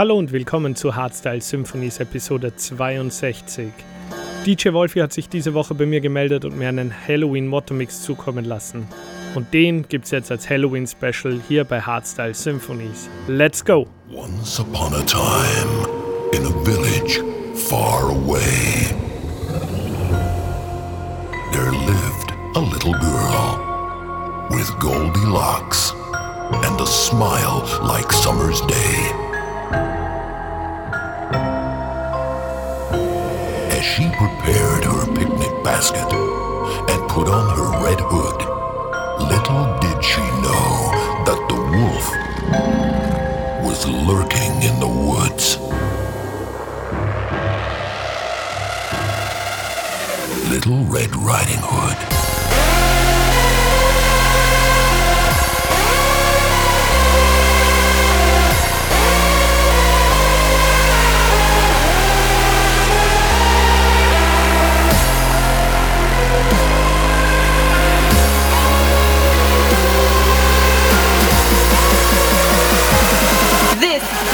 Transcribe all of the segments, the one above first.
Hallo und willkommen zu Hardstyle Symphonies Episode 62. DJ Wolfi hat sich diese Woche bei mir gemeldet und mir einen Halloween Motto-Mix zukommen lassen. Und den gibt's jetzt als Halloween Special hier bei Hardstyle Symphonies. Let's go! Once upon a time, in a village far away, there lived a little girl with goldy locks and a smile like summer's day. Prepared her picnic basket and put on her red hood, little did she know that the wolf was lurking in the woods. Little Red Riding Hood.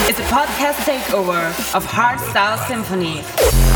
Is a podcast takeover of Hardstyle Symphony.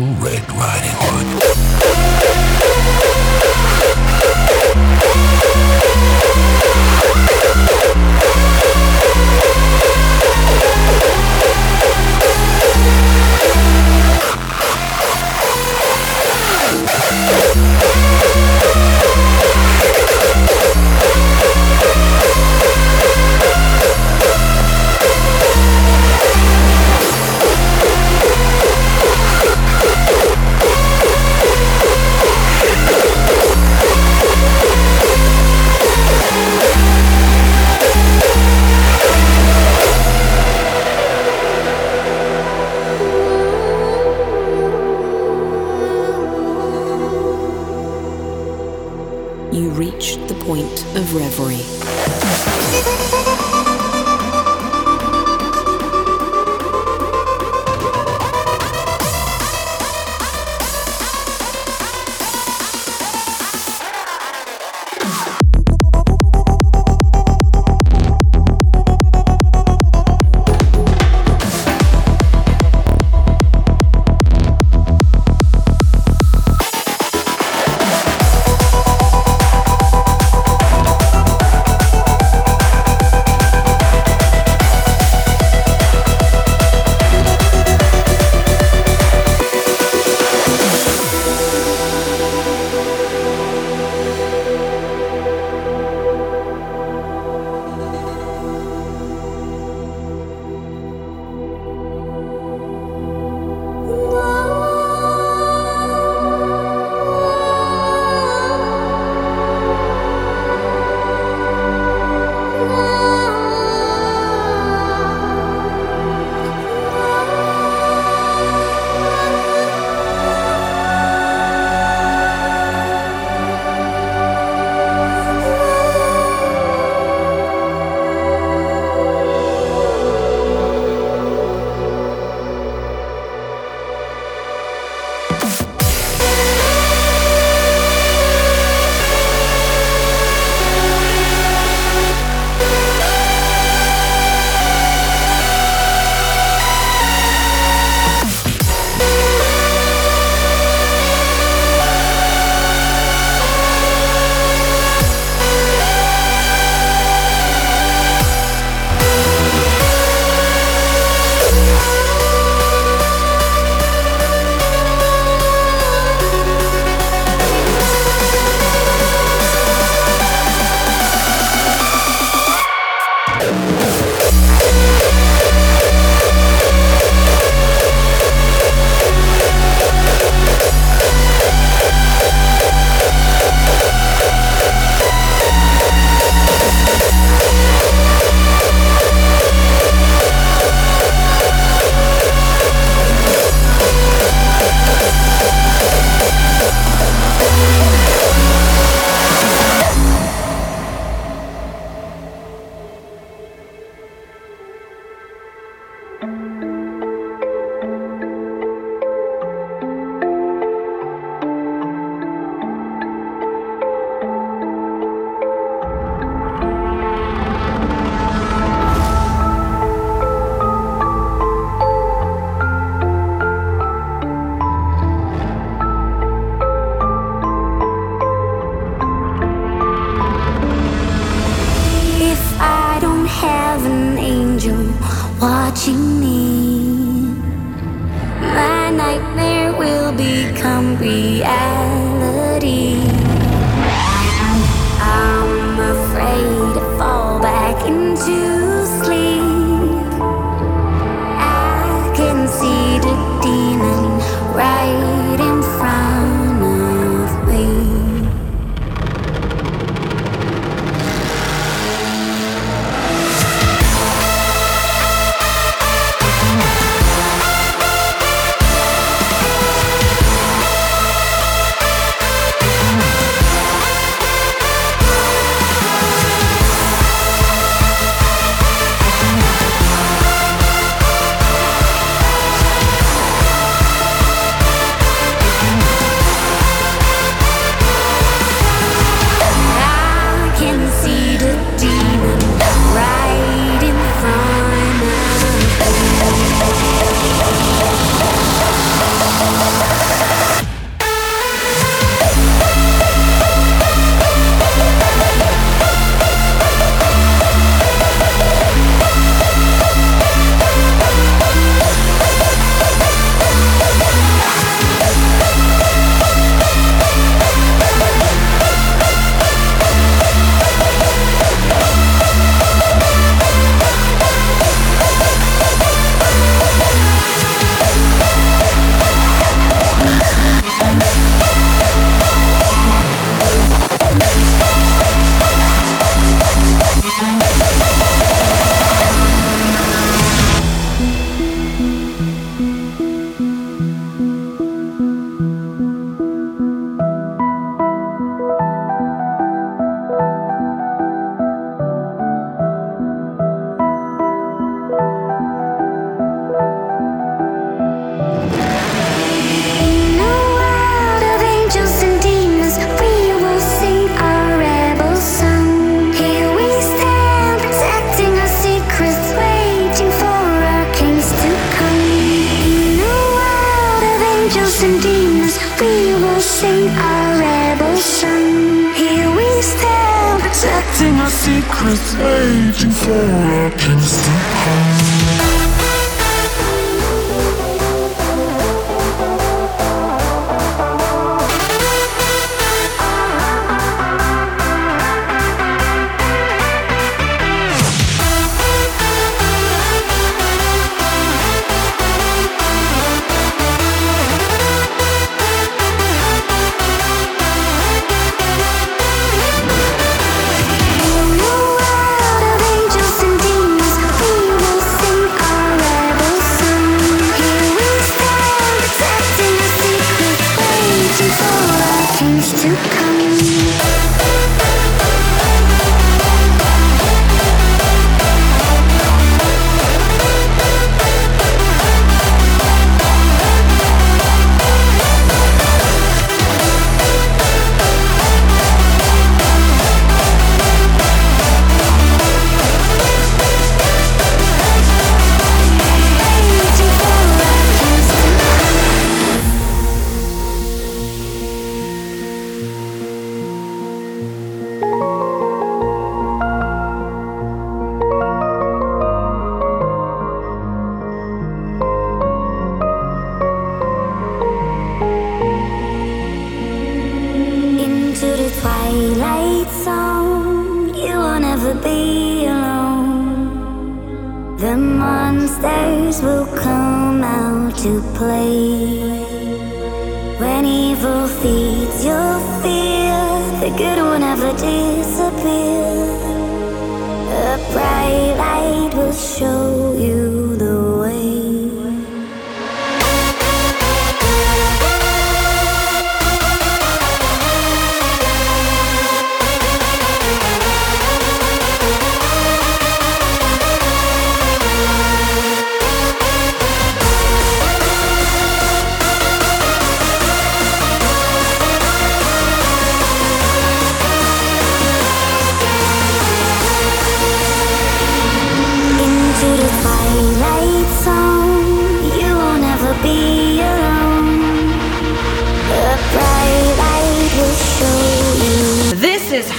Little Red Riding Hood.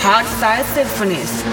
Hardstyle Symphonies.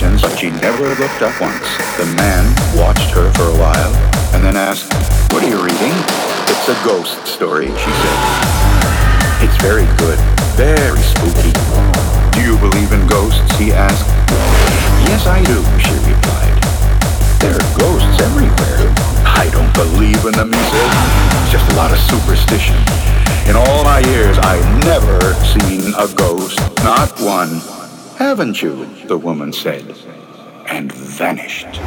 but she never looked up once. The man watched her for a while and then asked, What are you reading? It's a ghost story, she said. It's very good, very spooky. Do you believe in ghosts? he asked. Yes, I do, she replied. There are ghosts everywhere. I don't believe in them, he said. It's just a lot of superstition. In all my years, I've never seen a ghost. Not one. Haven't you? the woman said, and vanished.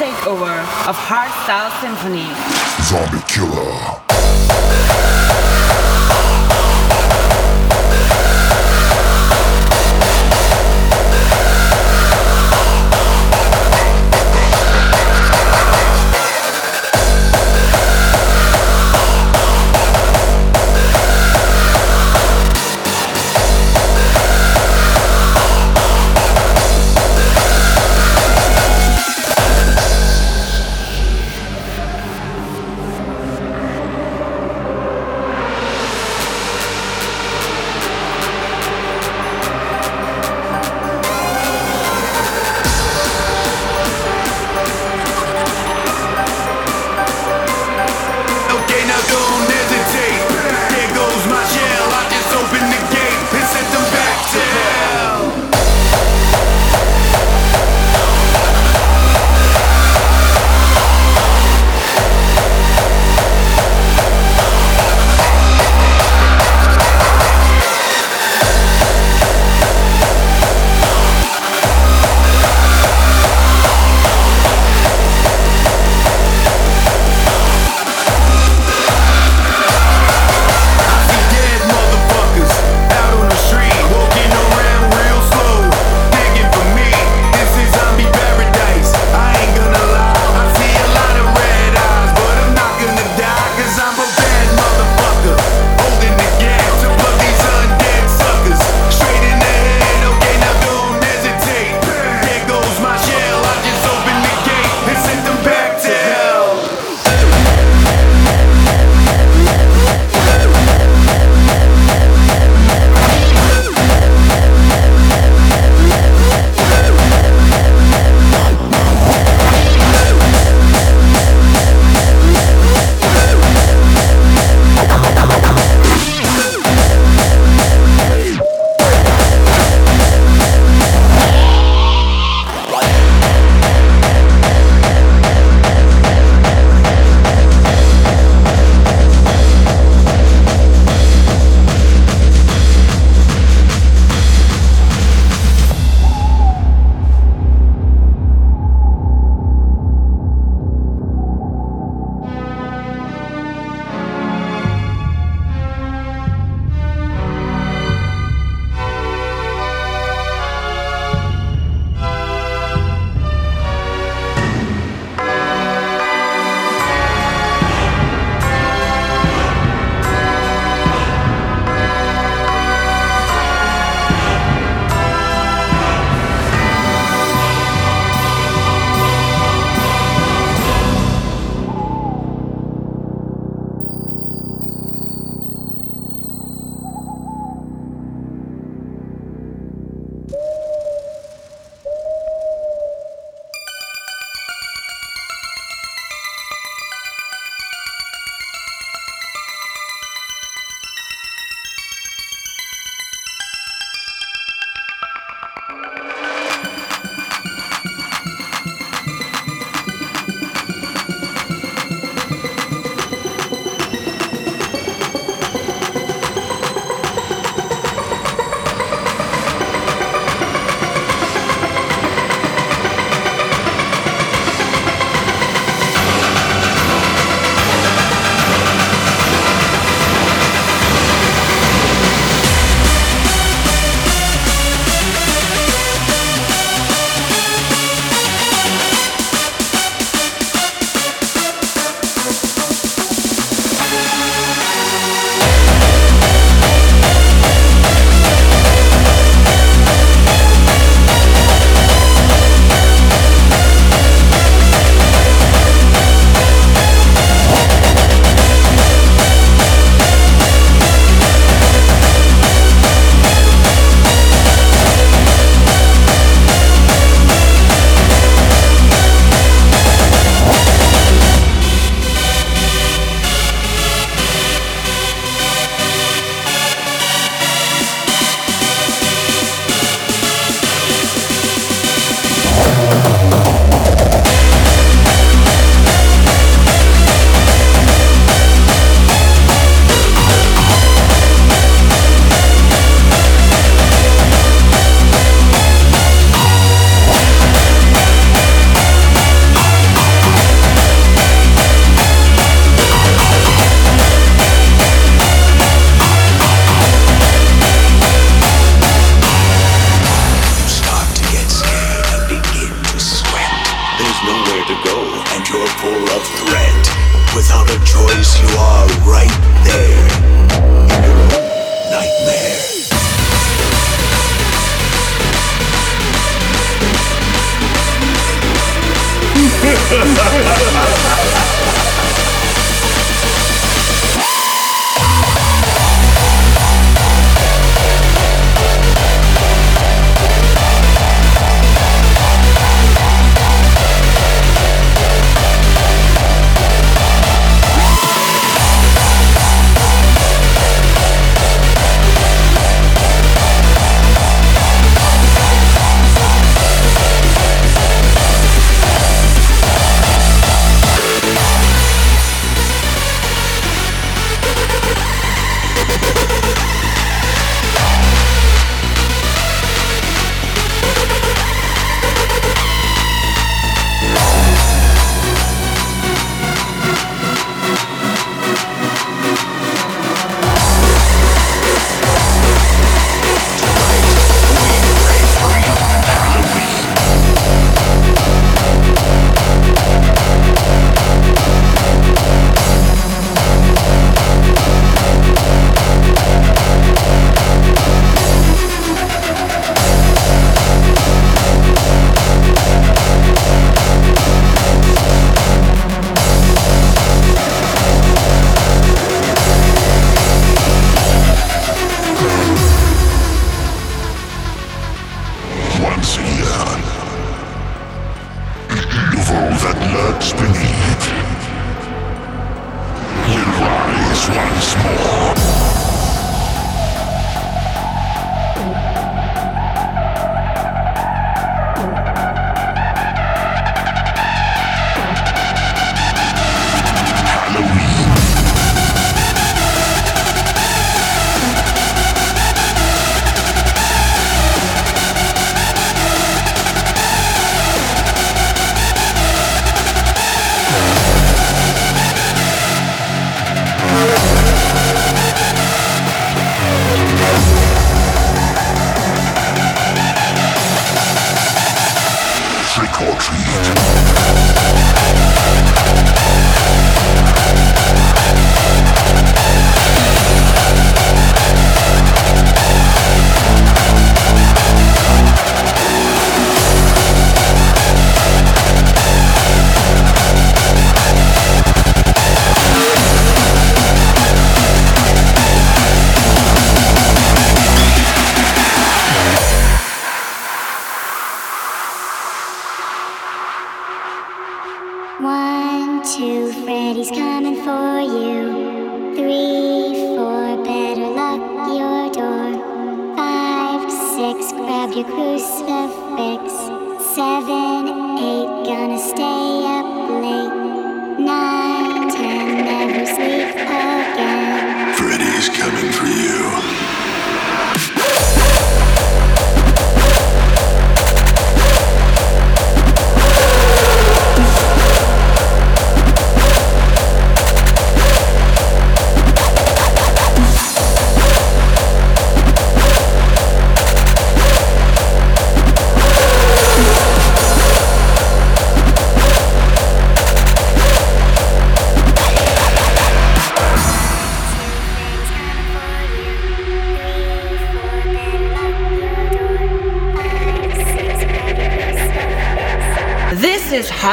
Takeover of Hardstyle Symphony. Zombie Killer. Your crucifix.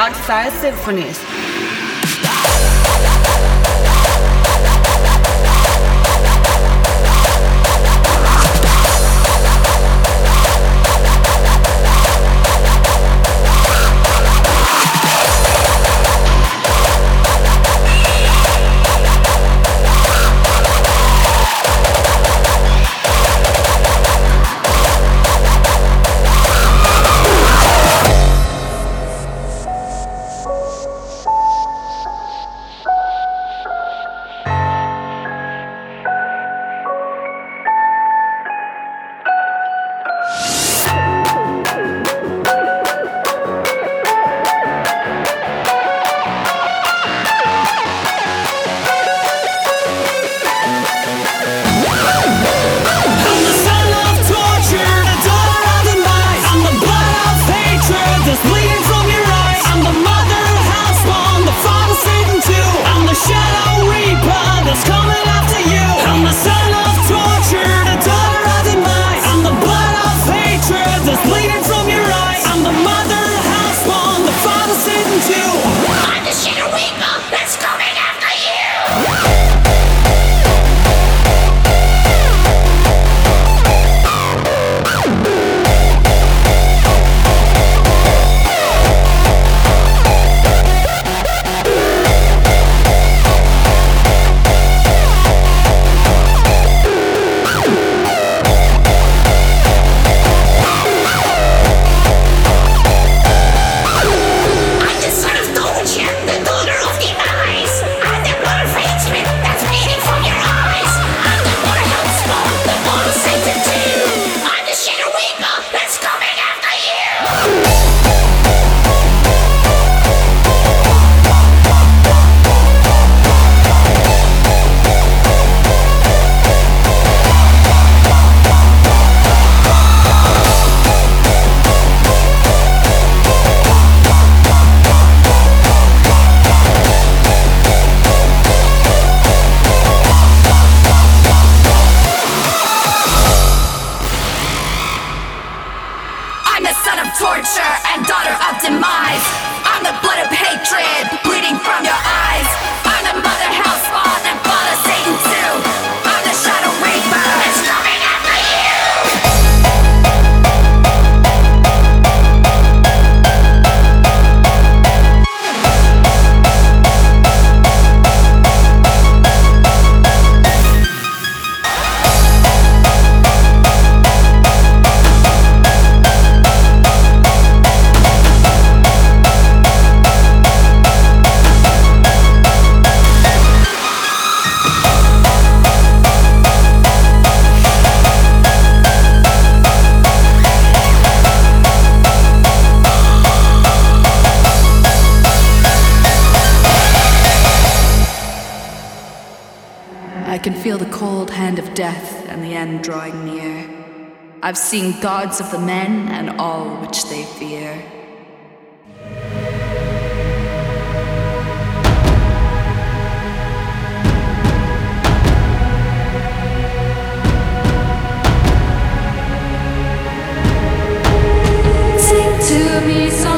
Is Hardstyle Symphonies. the father Satan too. Death and the end drawing near. I've seen gods of the men and all which they fear. Supposed to it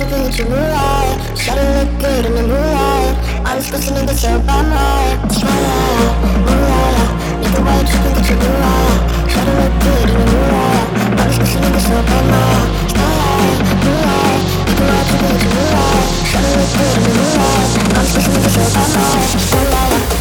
tripping with your moonlight Shawty look good in the moonlight All these pussy niggas here by my Moonlight, moonlight Nigga, why you. tripping with your moonlight Shawty look good in the moonlight All these pussy niggas here by my Moonlight, moonlight Nigga, why you tripping with your moonlight Shawty look good in the moonlight All these pussy niggas here by my Moonlight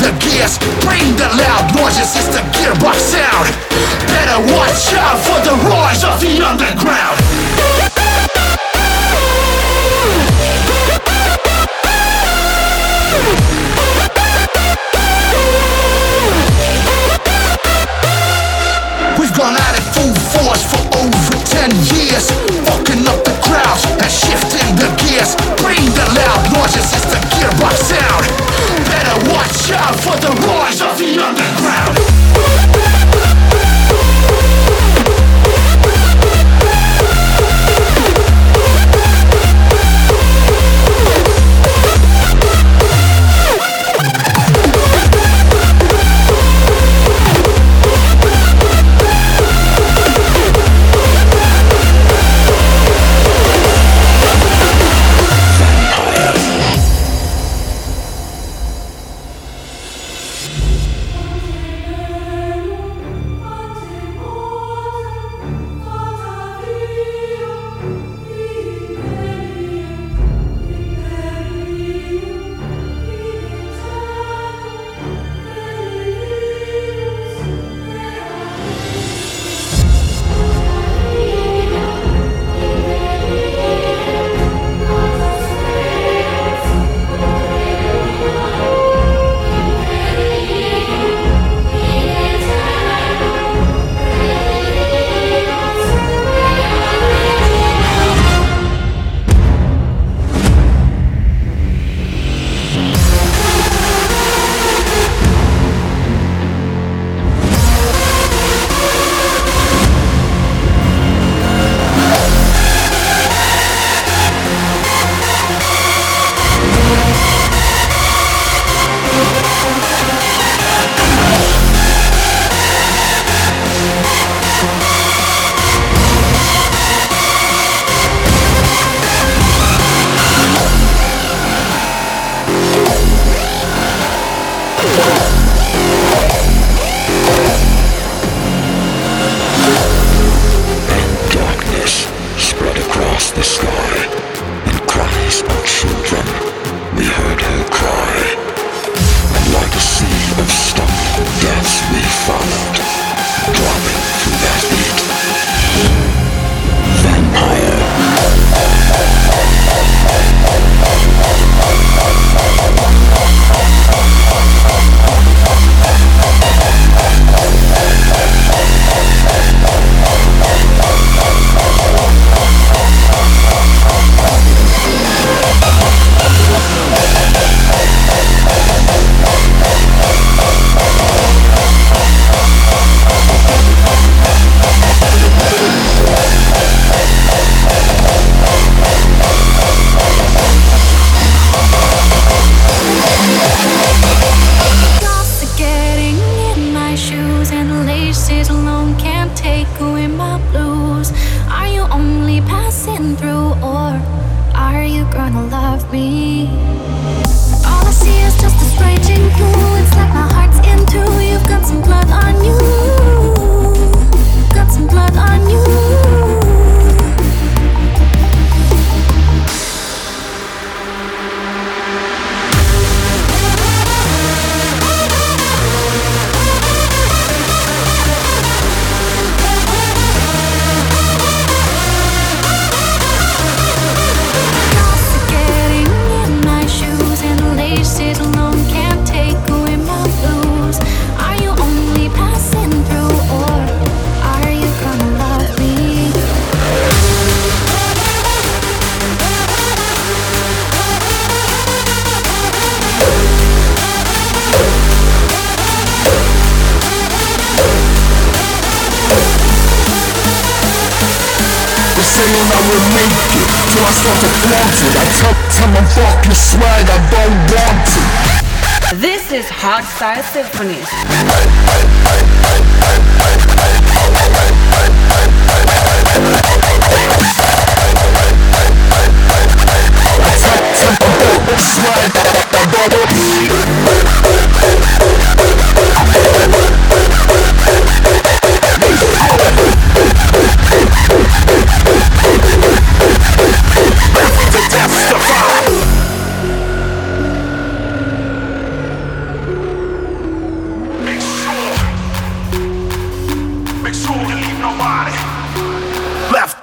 the gears, bring the loud noises, it's the gearbox sound. Better watch out for the roars of the underground. We've gone at it full force for over 10 years, fucking up the crowds and shifting the gears. Bring the loud noises, it's the gearbox sound shout for the rise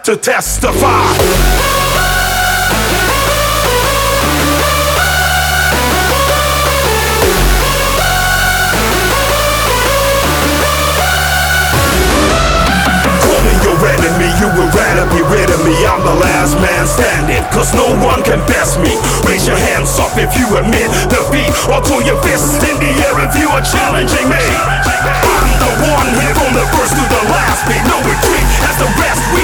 to testify. you would rather be rid of me. I'm the last man standing Cause no one can best me. Raise your hands up if you admit defeat Or pull your fists in the air if you are challenging me. I'm the one here from the first to the last. Make no retreat as the rest. We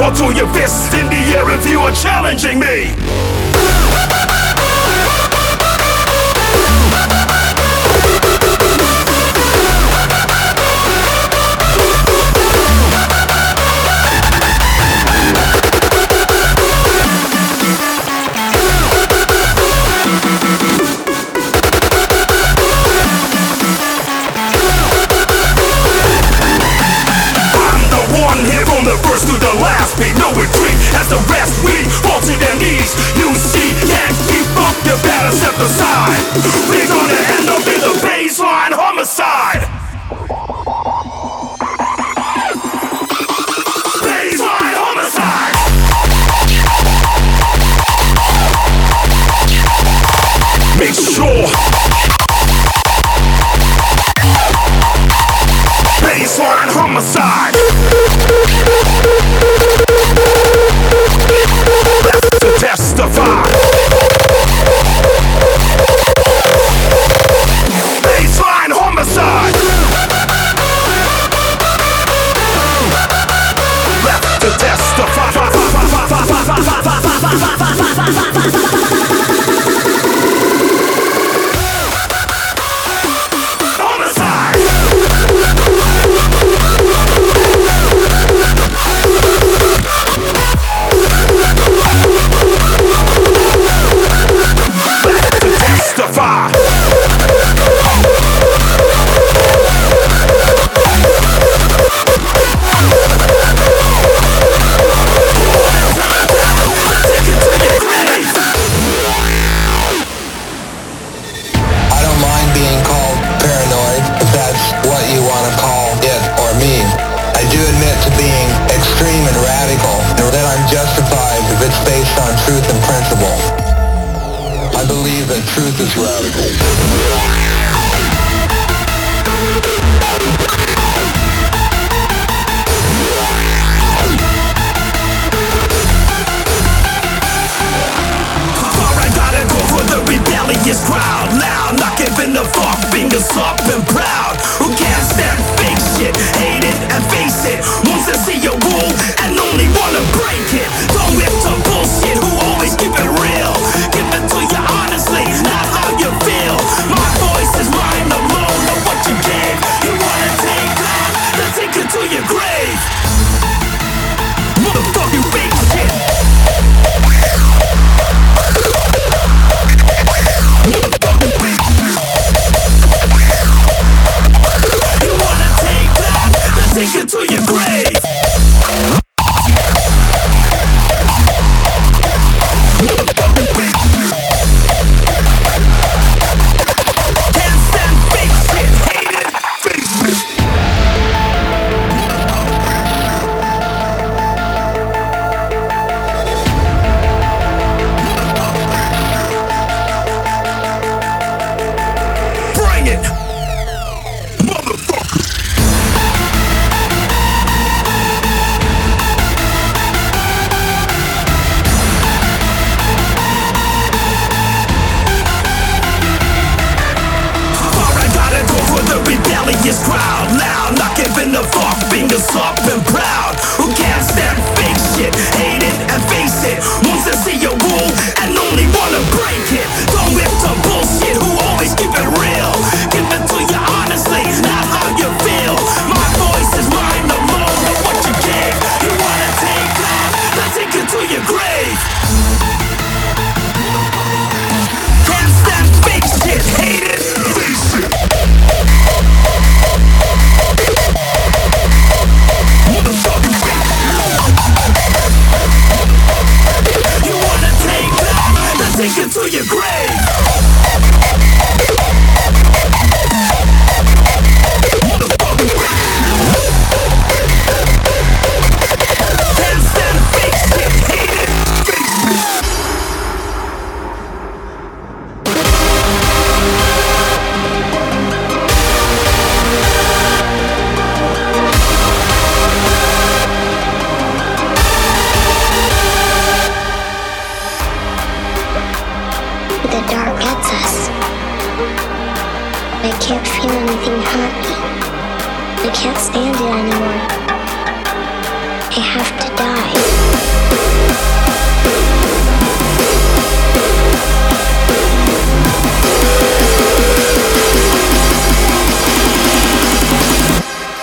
Or throw your fists in the air if you are challenging me.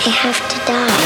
I have to die.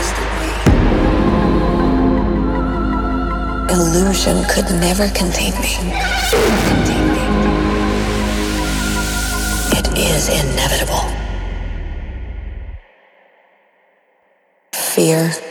illusion could never contain me. It is inevitable. Fear.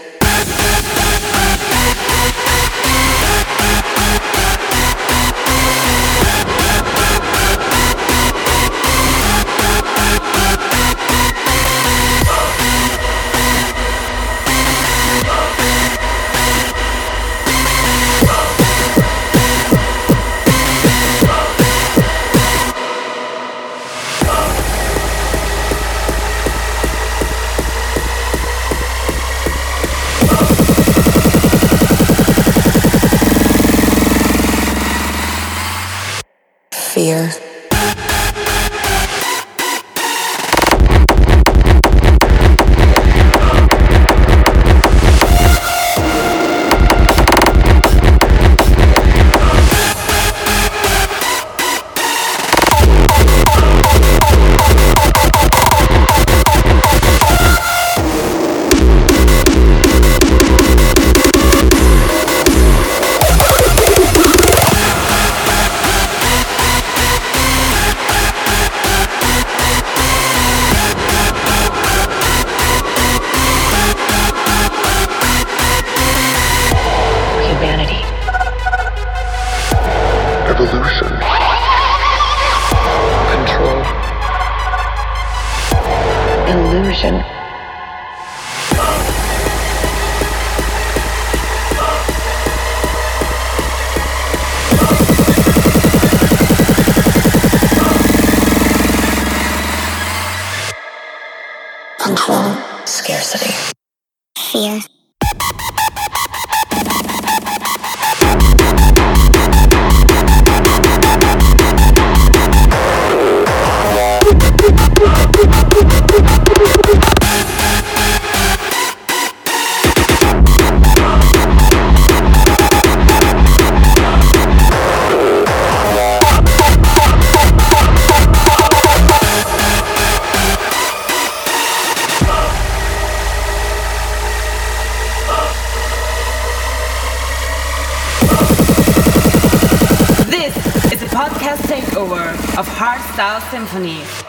Symphony.